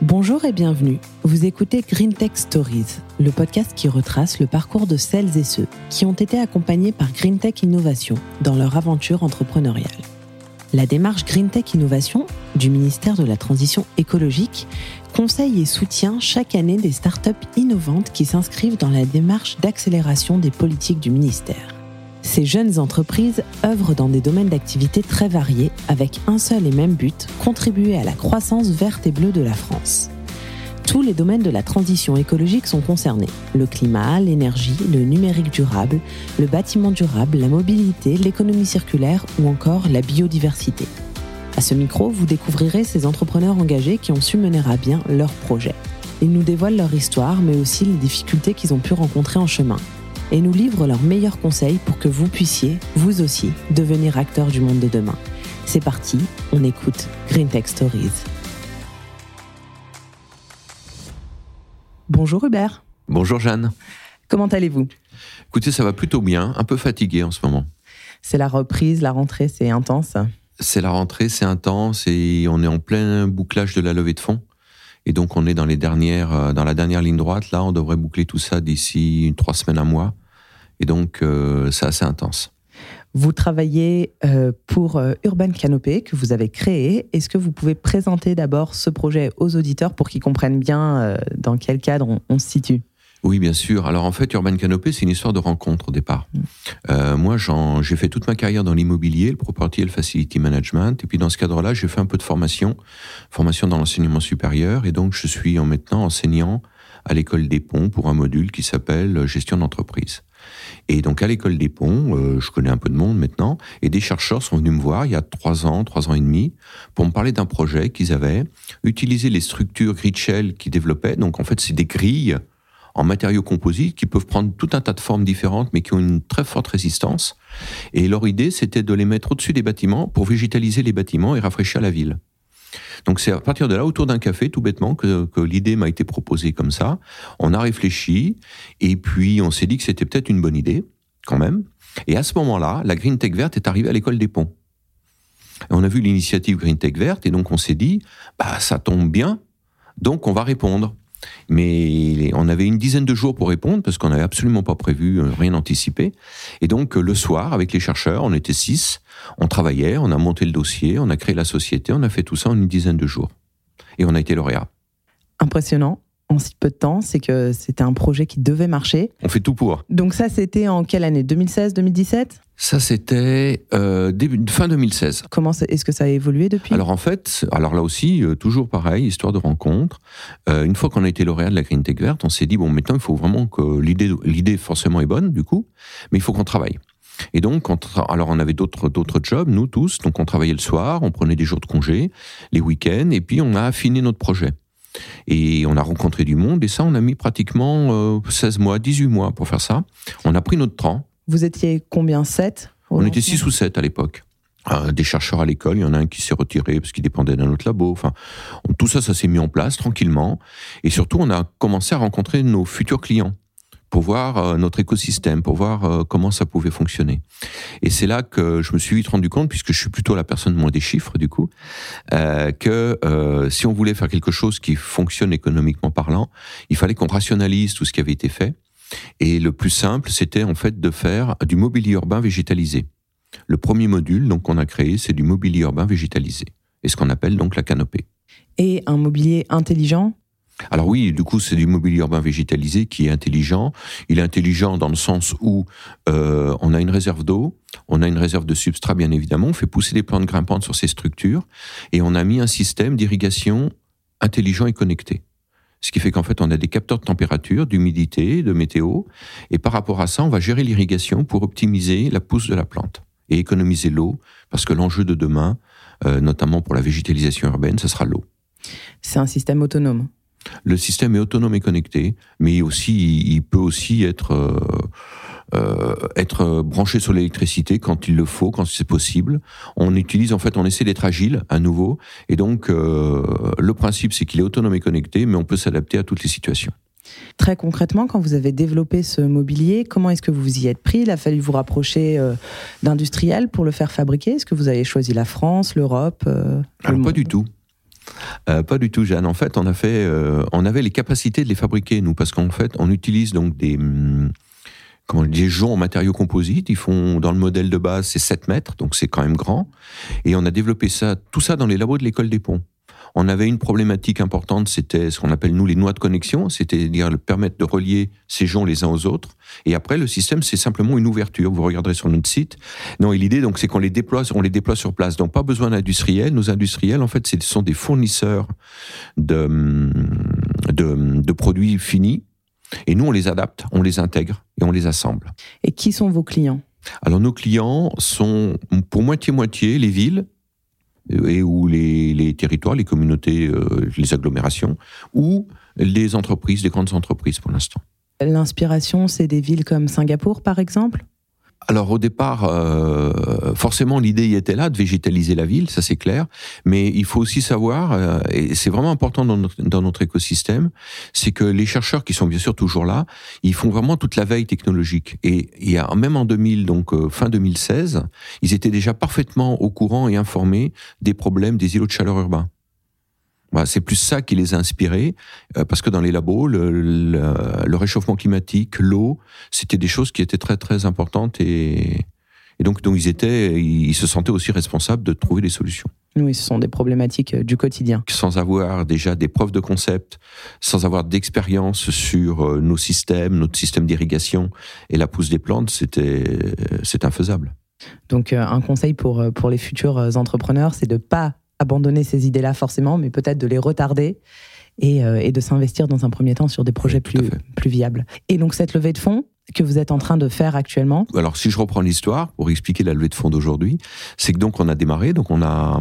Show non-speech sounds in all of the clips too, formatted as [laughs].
Bonjour et bienvenue. Vous écoutez Green Tech Stories, le podcast qui retrace le parcours de celles et ceux qui ont été accompagnés par Green Tech Innovation dans leur aventure entrepreneuriale. La démarche Green Tech Innovation du ministère de la Transition écologique conseille et soutient chaque année des startups innovantes qui s'inscrivent dans la démarche d'accélération des politiques du ministère. Ces jeunes entreprises œuvrent dans des domaines d'activité très variés avec un seul et même but, contribuer à la croissance verte et bleue de la France. Tous les domaines de la transition écologique sont concernés. Le climat, l'énergie, le numérique durable, le bâtiment durable, la mobilité, l'économie circulaire ou encore la biodiversité. À ce micro, vous découvrirez ces entrepreneurs engagés qui ont su mener à bien leurs projets. Ils nous dévoilent leur histoire, mais aussi les difficultés qu'ils ont pu rencontrer en chemin et nous livrent leurs meilleurs conseils pour que vous puissiez, vous aussi, devenir acteur du monde de demain. C'est parti, on écoute Green Tech Stories. Bonjour Hubert. Bonjour Jeanne. Comment allez-vous? Écoutez, ça va plutôt bien, un peu fatigué en ce moment. C'est la reprise, la rentrée, c'est intense? C'est la rentrée, c'est intense et on est en plein bouclage de la levée de fonds. Et donc on est dans les dernières, euh, dans la dernière ligne droite. Là, on devrait boucler tout ça d'ici trois semaines, un mois. Et donc euh, c'est assez intense. Vous travaillez euh, pour Urban Canopé que vous avez créé. Est-ce que vous pouvez présenter d'abord ce projet aux auditeurs pour qu'ils comprennent bien dans quel cadre on, se situe? Oui, bien sûr. Alors en fait, Urban Canopé, c'est une histoire de rencontre au départ. Mm. moi, j'ai fait toute ma carrière dans l'immobilier, le property et le facility management. Et puis dans ce cadre-là, j'ai fait un peu de formation, formation dans l'enseignement supérieur. Et donc, je suis maintenant enseignant à l'école des ponts pour un module qui s'appelle gestion d'entreprise. Et donc à l'école des ponts, euh, je connais un peu de monde maintenant, et des chercheurs sont venus me voir il y a trois ans, trois ans et demi, pour me parler d'un projet qu'ils avaient, utilisé les structures grid shell qu'ils développaient. Donc en fait, c'est des grilles en matériaux composites qui peuvent prendre tout un tas de formes différentes, mais qui ont une très forte résistance. Et leur idée, c'était de les mettre au-dessus des bâtiments pour végétaliser les bâtiments et rafraîchir la ville. Donc c'est à partir de là, autour d'un café, tout bêtement, que, l'idée m'a été proposée comme ça. On a réfléchi et puis on s'est dit que c'était peut-être une bonne idée, quand même. Et à ce moment-là, la Green Tech verte est arrivée à l'école des ponts. on a vu l'initiative Green Tech verte et donc on s'est dit, bah ça tombe bien, donc on va répondre. Mais on avait une dizaine de jours pour répondre parce qu'on n'avait absolument pas prévu, euh, rien anticipé. Et donc le soir, avec les chercheurs, on était six, on travaillait, on a monté le dossier, on a créé la société, on a fait tout ça en une dizaine de jours. Et on a été lauréat. Impressionnant en si peu de temps, c'est que c'était un projet qui devait marcher. On fait tout pour. Donc ça, c'était en quelle année? 2016, 2017 Ça, c'était euh, fin 2016. Comment est-ce que ça a évolué depuis? Alors en fait, alors là aussi, euh, toujours pareil, histoire de rencontre. Euh, une fois qu'on a été lauréat de la Green Tech verte, on s'est dit bon, maintenant il faut vraiment que l'idée, l'idée forcément est bonne du coup, mais il faut qu'on travaille. Et donc, on alors on avait d'autres d'autres jobs, nous tous. Donc on travaillait le soir, on prenait des jours de congé, les week-ends, et puis on a affiné notre projet. Et on a rencontré du monde, et ça, on a mis pratiquement 16 euh, mois, 18 mois pour faire ça. On a pris notre temps. Vous étiez combien 7 On était 6 ou 7 à l'époque. Euh, des chercheurs à l'école, il y en a un qui s'est retiré parce qu'il dépendait d'un autre labo. Enfin, tout ça, ça s'est mis en place tranquillement. Et surtout, on a commencé à rencontrer nos futurs clients pour voir euh, notre écosystème, pour voir euh, comment ça pouvait fonctionner. Et c'est là que je me suis vite rendu compte, puisque je suis plutôt la personne moins des chiffres du coup, euh, que si on voulait faire quelque chose qui fonctionne économiquement parlant, il fallait qu'on rationalise tout ce qui avait été fait. Et le plus simple, c'était en fait de faire du mobilier urbain végétalisé. Le premier module donc qu'on a créé, c'est du mobilier urbain végétalisé, et ce qu'on appelle donc la canopée. Et un mobilier intelligent? Alors oui, du coup, c'est du mobilier urbain végétalisé qui est intelligent. Il est intelligent dans le sens où euh, on a une réserve d'eau, on a une réserve de substrat, bien évidemment, on fait pousser des plantes grimpantes sur ces structures, et on a mis un système d'irrigation intelligent et connecté. Ce qui fait qu'en fait, on a des capteurs de température, d'humidité, de météo, et par rapport à ça, on va gérer l'irrigation pour optimiser la pousse de la plante et économiser l'eau, parce que l'enjeu de demain, euh, notamment pour la végétalisation urbaine, ce sera l'eau. C'est un système autonome le système est autonome et connecté, mais aussi, il peut aussi être, euh, euh, être branché sur l'électricité quand il le faut, quand c'est possible. On utilise, en fait, on essaie d'être agile à nouveau. Et donc, euh, le principe, c'est qu'il est autonome et connecté, mais on peut s'adapter à toutes les situations. Très concrètement, quand vous avez développé ce mobilier, comment est-ce que vous vous y êtes pris? Il a fallu vous rapprocher d'industriels pour le faire fabriquer? Est-ce que vous avez choisi la France, l'Europe Alors, pas du tout. Pas du tout, Jeanne. En fait, on a fait, on avait les capacités de les fabriquer nous, parce qu'en fait, on utilise donc des hum, comment des joncs en matériaux composites. Ils font dans le modèle de base, c'est 7 mètres, donc c'est quand même grand. Et on a développé ça, tout ça dans les labos de l'école des ponts. On avait une problématique importante, c'était ce qu'on appelle nous les noix de connexion, c'est-à-dire permettre de relier ces joncs les uns aux autres. Et après, le système, c'est simplement une ouverture. Vous regarderez sur notre site. Non, et l'idée, donc, c'est qu'on les déploie, on les déploie sur place. Donc, pas besoin d'industriels. Nos industriels, en fait, ce sont des fournisseurs de, de, de produits finis. Et nous, on les adapte, on les intègre et on les assemble. Et qui sont vos clients? Alors nos clients sont pour moitié-moitié les villes et ou les, territoires, les communautés, euh, les agglomérations, ou les entreprises, les grandes entreprises pour l'instant. L'inspiration, c'est des villes comme Singapour, par exemple? Alors au départ, euh, forcément l'idée était là de végétaliser la ville, ça c'est clair, mais il faut aussi savoir, euh, et c'est vraiment important dans notre, dans notre écosystème, c'est que les chercheurs qui sont bien sûr toujours là, ils font vraiment toute la veille technologique. Et il y a même en 2000, donc euh, fin 2016, ils étaient déjà parfaitement au courant et informés des problèmes des îlots de chaleur urbains c'est plus ça qui les a inspirés, euh, parce que dans les labos, le, réchauffement climatique, l'eau, c'était des choses qui étaient très très importantes et, donc, donc ils étaient, ils se sentaient aussi responsables de trouver des solutions. Oui, ce sont des problématiques euh, du quotidien. Sans avoir déjà des preuves de concept, sans avoir d'expérience sur euh, nos systèmes, notre système d'irrigation et la pousse des plantes, c'était c'est infaisable. Donc un conseil pour, pour les futurs entrepreneurs, c'est de pas abandonner ces idées-là forcément, mais peut-être de les retarder et, euh, de s'investir dans un premier temps sur des projets plus, plus viables. Et donc cette levée de fonds que vous êtes en train de faire actuellement Alors si je reprends l'histoire pour expliquer la levée de fonds d'aujourd'hui, c'est que donc on a démarré, donc on a,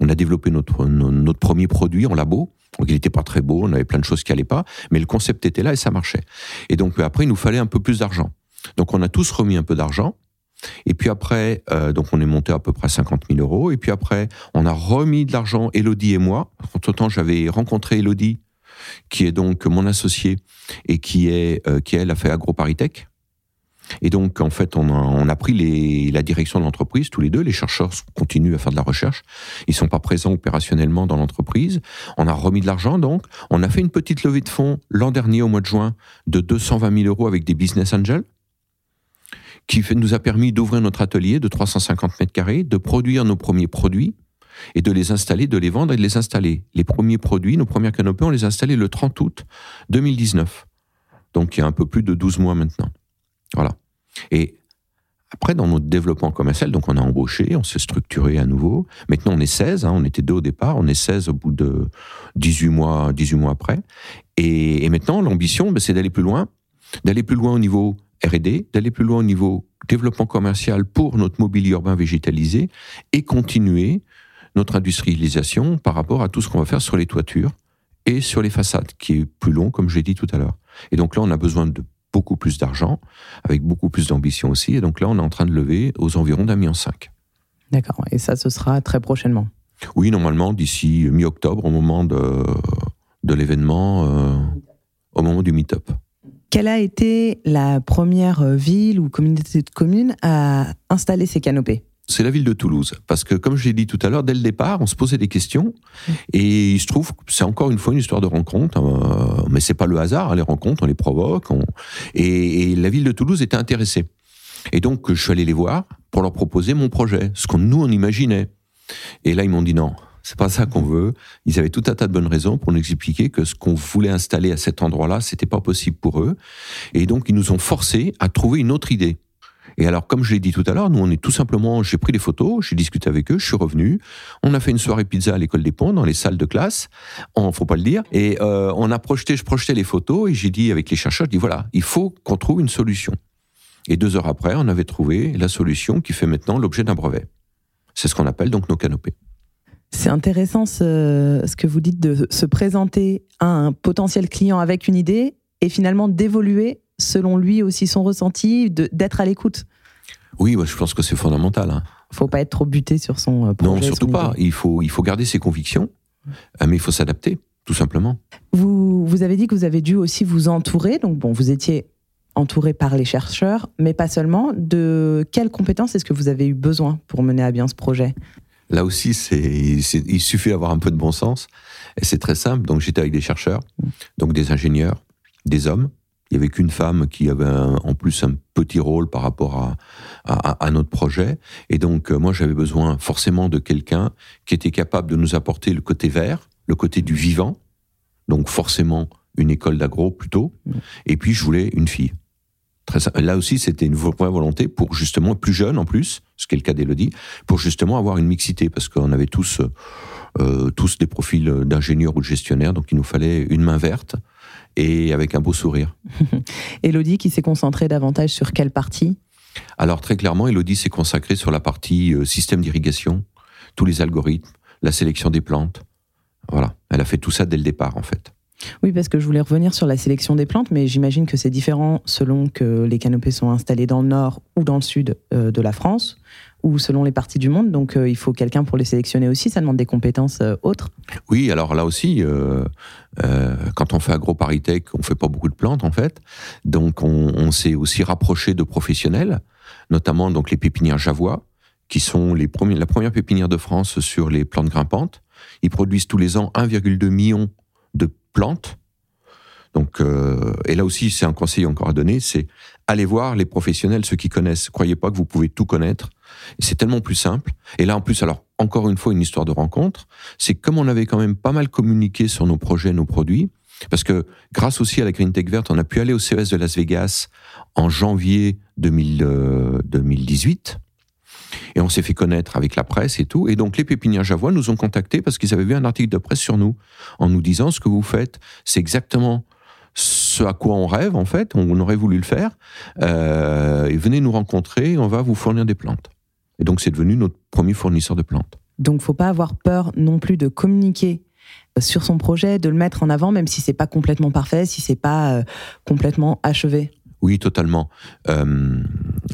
on a développé notre, notre premier produit en labo. Donc il n'était pas très beau, on avait plein de choses qui n'allaient pas, mais le concept était là et ça marchait. Et donc après il nous fallait un peu plus d'argent. Donc on a tous remis un peu d'argent et puis après, euh, donc on est monté à peu près 50 000 euros. Et puis après, on a remis de l'argent, Elodie et moi. Entre temps, j'avais rencontré Elodie, qui est donc mon associé et qui est euh, qui elle a fait AgroParisTech. Et donc en fait, on a, pris la direction de l'entreprise tous les deux. Les chercheurs continuent à faire de la recherche. Ils sont pas présents opérationnellement dans l'entreprise. On a remis de l'argent donc. On a fait une petite levée de fonds l'an dernier au mois de juin de 220 000 euros avec des business angels qui nous a permis d'ouvrir notre atelier de 350 mètres carrés, de produire nos premiers produits et de les installer, de les vendre et de les installer. Les premiers produits, nos premières canopées, on les a installés le 30 août 2019. Donc il y a un peu plus de 12 mois maintenant. Voilà. Et après, dans notre développement commercial, donc on a embauché, on s'est structuré à nouveau. Maintenant, on est 16, hein, on était deux au départ, on est 16 au bout de 18 mois, 18 mois après. Et, maintenant, l'ambition, ben, c'est d'aller plus loin, d'aller plus loin au niveau R&D, d'aller plus loin au niveau développement commercial pour notre mobilier urbain végétalisé et continuer notre industrialisation par rapport à tout ce qu'on va faire sur les toitures et sur les façades, qui est plus long, comme je l'ai dit tout à l'heure. Et donc là, on a besoin de beaucoup plus d'argent, avec beaucoup plus d'ambition aussi. Et donc là, on est en train de lever aux environs d'un million cinq. D'accord. Et ça, ce sera très prochainement? Oui, normalement, d'ici mi-octobre, au moment de, de l'événement, euh, au moment du meet-up. Quelle a été la première euh, ville ou communauté de communes à installer ces canopées c'est la ville de Toulouse. Parce que, comme je l'ai dit tout à l'heure, dès le départ, on se posait des questions. Et il se trouve que c'est encore une fois une histoire de rencontre. Euh, mais c'est pas le hasard, hein, les rencontres, on les provoque. Et, et, la ville de Toulouse était intéressée. Et donc, je suis allé les voir pour leur proposer mon projet, ce qu'on nous, on imaginait. Et là, ils m'ont dit non, c'est pas ça qu'on veut. Ils avaient tout un tas de bonnes raisons pour nous expliquer que ce qu'on voulait installer à cet endroit-là, c'était pas possible pour eux. Et donc, ils nous ont forcés à trouver une autre idée. Et alors, comme je l'ai dit tout à l'heure, nous, on est tout simplement, j'ai pris des photos, j'ai discuté avec eux, je suis revenu. On a fait une soirée pizza à l'école des ponts, dans les salles de classe. On, faut pas le dire. Et euh, on a projeté, je projetais les photos et j'ai dit avec les chercheurs, je dis voilà, il faut qu'on trouve une solution. Et deux heures après, on avait trouvé la solution qui fait maintenant l'objet d'un brevet. C'est ce qu'on appelle donc nos canopées. C'est intéressant ce, que vous dites de se présenter à un potentiel client avec une idée et finalement d'évoluer selon lui aussi son ressenti, d'être à l'écoute. Oui, je pense que c'est fondamental. Hein. Faut pas être trop buté sur son euh, projet. Non, surtout pas. Il faut, il faut garder ses convictions, euh, mais il faut s'adapter, tout simplement. Vous, vous avez dit que vous avez dû aussi vous entourer. Donc bon, vous étiez entouré par les chercheurs, mais pas seulement. De quelles compétences est-ce que vous avez eu besoin pour mener à bien ce projet? Là aussi, il suffit d'avoir un peu de bon sens. Et c'est très simple. Donc, j'étais avec des chercheurs, donc des ingénieurs, des hommes. Il n'y avait qu'une femme qui avait en plus un petit rôle par rapport à, à, notre projet. Et donc, euh, moi, j'avais besoin forcément de quelqu'un qui était capable de nous apporter le côté vert, le côté du vivant. Donc, forcément, une école d'agro plutôt. Et puis, je voulais une fille. Très, là aussi, c'était une vraie volonté pour justement, plus jeune en plus, ce qui est le cas d'Elodie, pour justement avoir une mixité, parce qu'on avait tous, euh, tous des profils d'ingénieurs ou de gestionnaires, donc il nous fallait une main verte et avec un beau sourire. [laughs] Elodie qui s'est concentrée davantage sur quelle partie? Alors très clairement, Elodie s'est consacrée sur la partie euh, système d'irrigation, tous les algorithmes, la sélection des plantes. Voilà, elle a fait tout ça dès le départ en fait. Oui, parce que je voulais revenir sur la sélection des plantes, mais j'imagine que c'est différent selon que les canopées sont installées dans le nord ou dans le sud euh, de la France, ou selon les parties du monde. Donc euh, il faut quelqu'un pour les sélectionner aussi. Ça demande des compétences euh, autres. Oui, alors là aussi, quand on fait AgroParisTech, on fait pas beaucoup de plantes en fait. Donc on, s'est aussi rapproché de professionnels, notamment donc les pépinières Javois, qui sont les premiers, la première pépinière de France sur les plantes grimpantes. Ils produisent tous les ans 1,2 million plantes. Donc, euh, et là aussi, c'est un conseil encore à donner, c'est aller voir les professionnels, ceux qui connaissent. Croyez pas que vous pouvez tout connaître. C'est tellement plus simple. Et là, en plus, alors encore une fois, une histoire de rencontre. C'est comme on avait quand même pas mal communiqué sur nos projets, nos produits, parce que grâce aussi à la Green Tech verte, on a pu aller au CES de Las Vegas en janvier 2018. Et on s'est fait connaître avec la presse et tout. Et donc les pépinières Javois nous ont contactés parce qu'ils avaient vu un article de presse sur nous en nous disant ce que vous faites, c'est exactement ce à quoi on rêve en fait, on aurait voulu le faire. Euh, et venez nous rencontrer, on va vous fournir des plantes. Et donc c'est devenu notre premier fournisseur de plantes. Donc faut pas avoir peur non plus de communiquer sur son projet, de le mettre en avant, même si c'est pas complètement parfait, si c'est pas euh, complètement achevé. Oui, totalement. Euh,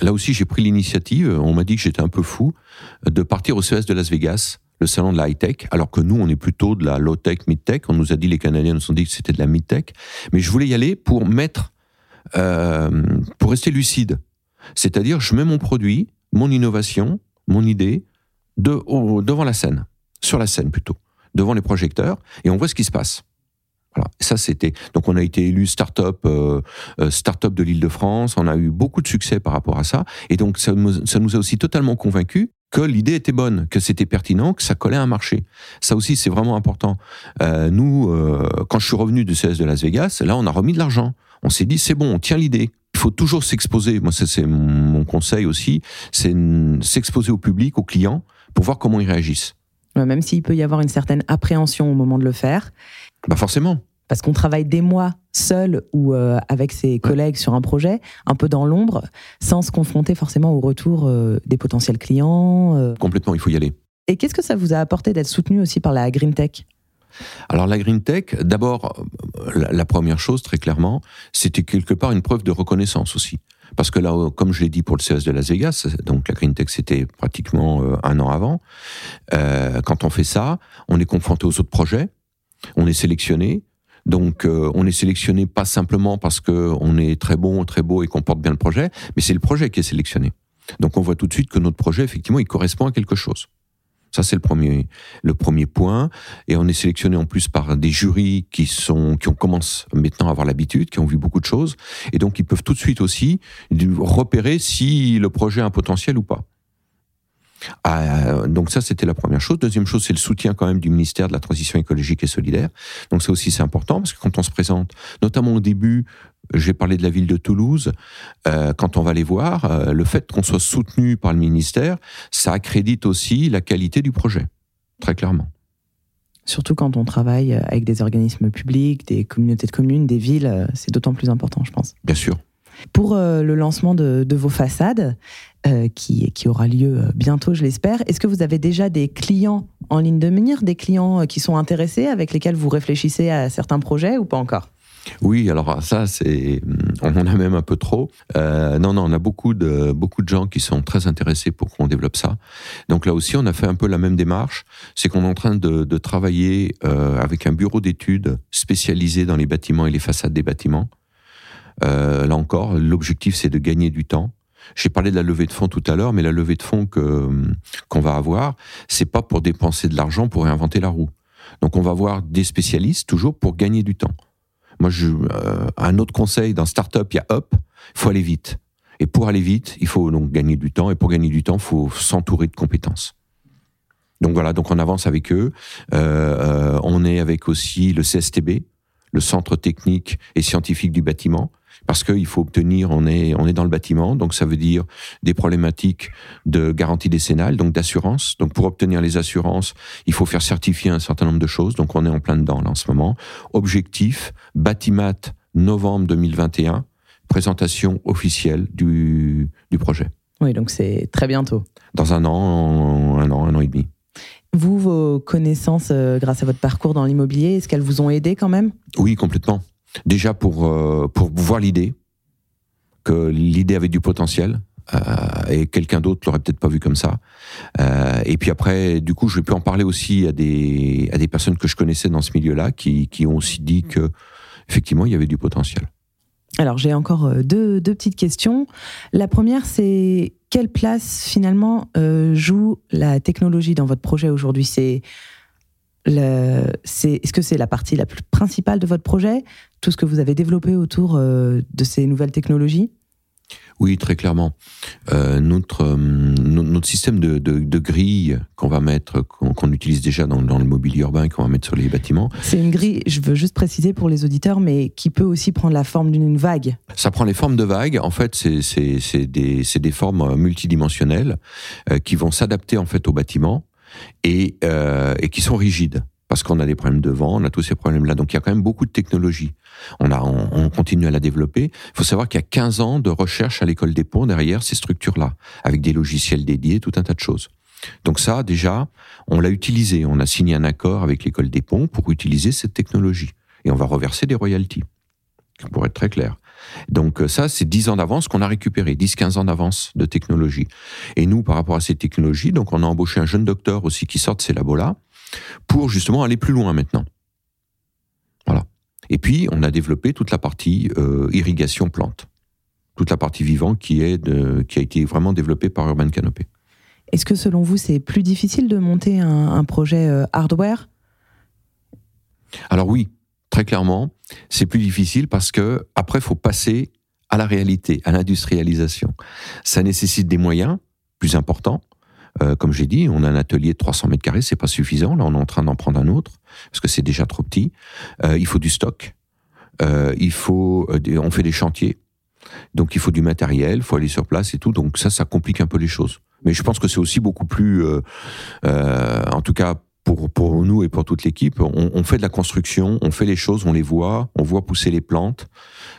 là aussi, j'ai pris l'initiative, on m'a dit que j'étais un peu fou, de partir au CES de Las Vegas, le salon de la high-tech, alors que nous, on est plutôt de la low-tech, mid-tech. On nous a dit, les Canadiens nous ont dit que c'était de la mid-tech. Mais je voulais y aller pour mettre, euh, pour rester lucide. C'est-à-dire, je mets mon produit, mon innovation, mon idée, de, devant la scène, sur la scène plutôt, devant les projecteurs, et on voit ce qui se passe. Voilà. Ça, c'était. Donc, on a été élu start-up, euh, euh, start-up de l'Île-de-France. On a eu beaucoup de succès par rapport à ça. Et donc, ça nous, a aussi totalement convaincus que l'idée était bonne, que c'était pertinent, que ça collait à un marché. Ça aussi, c'est vraiment important. Euh, nous, euh, quand je suis revenu du CS de Las Vegas, là, on a remis de l'argent. On s'est dit, c'est bon, on tient l'idée. Il faut toujours s'exposer. Moi, ça, c'est mon conseil aussi. C'est s'exposer au public, aux clients, pour voir comment ils réagissent. Même s'il peut y avoir une certaine appréhension au moment de le faire. Bah forcément. Parce qu'on travaille des mois seul ou euh, avec ses collègues sur un projet, un peu dans l'ombre, sans se confronter forcément au retour euh, des potentiels clients. Euh. Complètement, il faut y aller. Et qu'est-ce que ça vous a apporté d'être soutenu aussi par la Green Tech? Alors la Green Tech, d'abord, la, première chose très clairement, c'était quelque part une preuve de reconnaissance aussi. Parce que là, comme je l'ai dit pour le CS de Las Vegas, donc la Green Tech c'était pratiquement un an avant, quand on fait ça, on est confronté aux autres projets, on est sélectionné. Donc, euh, on est sélectionné pas simplement parce que on est très bon, très beau et qu'on porte bien le projet, mais c'est le projet qui est sélectionné. Donc, on voit tout de suite que notre projet, effectivement, il correspond à quelque chose. Ça, c'est le premier, le premier point. Et on est sélectionné en plus par des jurys qui sont, qui ont commencé maintenant à avoir l'habitude, qui ont vu beaucoup de choses. Et donc, ils peuvent tout de suite aussi repérer si le projet a un potentiel ou pas. Ah, donc ça, c'était la première chose. Deuxième chose, c'est le soutien quand même du ministère de la Transition écologique et solidaire. Donc ça aussi, c'est important parce que quand on se présente, notamment au début, j'ai parlé de la ville de Toulouse, euh, quand on va les voir, euh, le fait qu'on soit soutenu par le ministère, ça accrédite aussi la qualité du projet, très clairement. Surtout quand on travaille avec des organismes publics, des communautés de communes, des villes, euh, c'est d'autant plus important, je pense. Bien sûr. Pour le lancement de, de, vos façades, euh, qui, qui, aura lieu euh, bientôt, je l'espère. Est-ce que vous avez déjà des clients en ligne de mire, des clients euh, qui sont intéressés, avec lesquels vous réfléchissez à certains projets ou pas encore? Oui, alors ça, c'est, on en a même un peu trop. Euh, non, non, on a beaucoup de beaucoup de gens qui sont très intéressés pour qu'on développe ça. Donc là aussi, on a fait un peu la même démarche. C'est qu'on est en train de, travailler euh, avec un bureau d'études spécialisé dans les bâtiments et les façades des bâtiments. Euh, là encore, l'objectif, c'est de gagner du temps J'ai parlé de la levée de fonds tout à l'heure, mais la levée de fonds qu'on va avoir, c'est pas pour dépenser de l'argent pour réinventer la roue. Donc on va voir des spécialistes toujours pour gagner du temps. Moi, euh, un autre conseil dans startup, il y a Up, il faut aller vite. Et pour aller vite, il faut donc gagner du temps. Et pour gagner du temps, il faut s'entourer de compétences. Donc voilà, donc on avance avec eux. Euh, euh, on est avec aussi le CSTB, le Centre technique et scientifique du bâtiment, parce qu'il faut obtenir, on est, on est dans le bâtiment, donc ça veut dire des problématiques de garantie décennale, donc d'assurance. Donc pour obtenir les assurances, il faut faire certifier un certain nombre de choses, donc on est en plein dedans là en ce moment. Objectif, Batimat, novembre 2021, présentation officielle du, du projet. Oui, donc c'est très bientôt. Dans un an, un an, un an et demi. Vous, vos connaissances, euh, grâce à votre parcours dans l'immobilier, est-ce qu'elles vous ont aidé quand même? Oui, complètement. Déjà pour, euh, pour voir l'idée, que l'idée avait du potentiel, euh, et quelqu'un d'autre l'aurait peut-être pas vu comme ça. et puis après, du coup, je vais pu en parler aussi à des, à des personnes que je connaissais dans ce milieu-là, qui, qui ont aussi dit que effectivement, il y avait du potentiel. Alors j'ai encore euh, deux, petites questions. La première, c'est quelle place finalement euh, joue la technologie dans votre projet aujourd'hui? C'est est-ce que c'est la partie la plus principale de votre projet, tout ce que vous avez développé autour euh, de ces nouvelles technologies? Oui, très clairement. Euh, notre, euh, notre système de, de, grille qu'on va mettre, qu'on utilise déjà dans, dans, le mobilier urbain, qu'on va mettre sur les bâtiments. C'est une grille, je veux juste préciser pour les auditeurs, mais qui peut aussi prendre la forme d'une vague. Ça prend les formes de vagues. En fait, c'est des, des formes multidimensionnelles euh, qui vont s'adapter en fait au bâtiment et, et qui sont rigides parce qu'on a des problèmes de vent, on a tous ces problèmes-là. Donc il y a quand même beaucoup de technologie. On, a, on, continue à la développer. Il faut savoir qu'il y a 15 ans de recherche à l'école des ponts derrière ces structures-là, avec des logiciels dédiés, tout un tas de choses. Donc ça, déjà, on l'a utilisé. On a signé un accord avec l'école des ponts pour utiliser cette technologie. Et on va reverser des royalties, pour être très clair. Donc euh, ça, c'est 10 ans d'avance qu'on a récupéré, 10-15 ans d'avance de technologie. Et nous, par rapport à ces technologies, donc on a embauché un jeune docteur aussi qui sort de ces labos-là, pour justement aller plus loin maintenant. Voilà. Et puis, on a développé toute la partie euh, irrigation plante, toute la partie vivante qui, est qui a été vraiment développée par Urban Canopy. Est-ce que selon vous, c'est plus difficile de monter un, projet euh, hardware? Alors oui, très clairement, c'est plus difficile parce que après, il faut passer à la réalité, à l'industrialisation. Ça nécessite des moyens plus importants, euh, comme j'ai dit, on a un atelier de 300 mètres carrés, c'est pas suffisant. Là, on est en train d'en prendre un autre parce que c'est déjà trop petit. Euh, il faut du stock. Euh, il faut, on fait des chantiers, donc il faut du matériel, il faut aller sur place et tout. Donc ça, ça complique un peu les choses. Mais je pense que c'est aussi beaucoup plus, en tout cas pour, pour nous et pour toute l'équipe, on, fait de la construction, on fait les choses, on les voit, on voit pousser les plantes.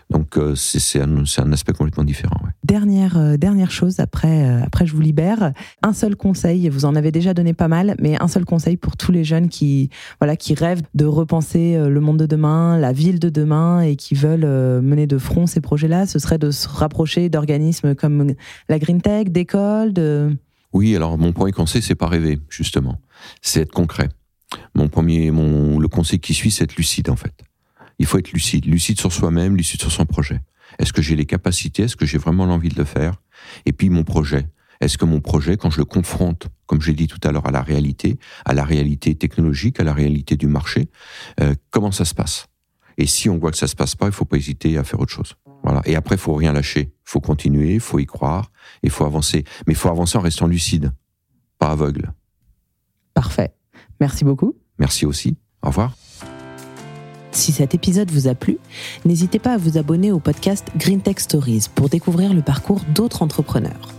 Donc euh, c'est un, un, aspect complètement différent. Dernière, euh, dernière chose, après, euh, après je vous libère. Un seul conseil, vous en avez déjà donné pas mal, mais un seul conseil pour tous les jeunes qui, voilà, qui rêvent de repenser le monde de demain, la ville de demain et qui veulent mener de front ces projets-là, ce serait de se rapprocher d'organismes comme la Green Tech, d'écoles, de... Oui, alors mon premier conseil, c'est pas rêver, justement. C'est être concret. Mon premier, mon, le conseil qui suit, c'est être lucide, en fait. Il faut être lucide. Lucide sur soi-même, lucide sur son projet. Est-ce que j'ai les capacités? Est-ce que j'ai vraiment l'envie de le faire? Et puis, mon projet. Est-ce que mon projet, quand je le confronte, comme j'ai dit tout à l'heure, à la réalité, à la réalité technologique, à la réalité du marché, euh, comment ça se passe? Et si on voit que ça se passe pas, il faut pas hésiter à faire autre chose. Voilà. Et après, faut rien lâcher. Faut continuer, faut y croire, il faut avancer. Mais il faut avancer en restant lucide, pas aveugle. Parfait. Merci beaucoup. Merci aussi. Au revoir. Si cet épisode vous a plu, n'hésitez pas à vous abonner au podcast Green Tech Stories pour découvrir le parcours d'autres entrepreneurs.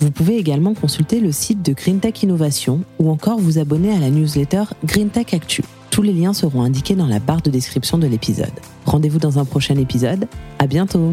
Vous pouvez également consulter le site de Green Tech Innovation ou encore vous abonner à la newsletter Green Tech Actu. Tous les liens seront indiqués dans la barre de description de l'épisode. Rendez-vous dans un prochain épisode. À bientôt!